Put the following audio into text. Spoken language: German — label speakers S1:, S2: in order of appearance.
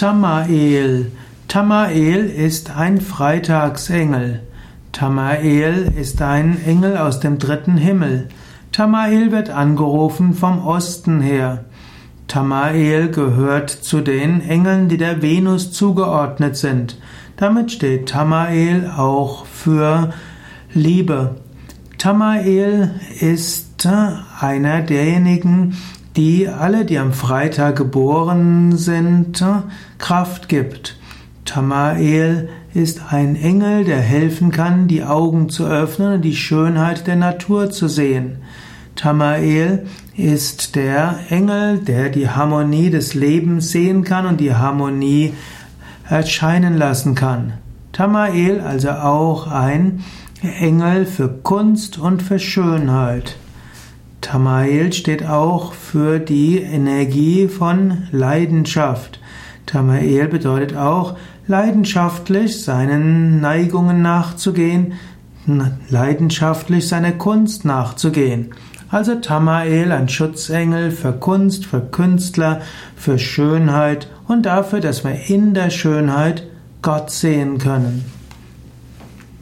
S1: Tamael. Tamael ist ein Freitagsengel. Tamael ist ein Engel aus dem dritten Himmel. Tamael wird angerufen vom Osten her. Tamael gehört zu den Engeln, die der Venus zugeordnet sind. Damit steht Tamael auch für Liebe. Tamael ist einer derjenigen, die alle, die am Freitag geboren sind, Kraft gibt. Tamael ist ein Engel, der helfen kann, die Augen zu öffnen und die Schönheit der Natur zu sehen. Tamael ist der Engel, der die Harmonie des Lebens sehen kann und die Harmonie erscheinen lassen kann. Tamael also auch ein Engel für Kunst und für Schönheit. Tamael steht auch für die Energie von Leidenschaft. Tamael bedeutet auch, leidenschaftlich seinen Neigungen nachzugehen, leidenschaftlich seiner Kunst nachzugehen. Also Tamael, ein Schutzengel für Kunst, für Künstler, für Schönheit und dafür, dass wir in der Schönheit Gott sehen können.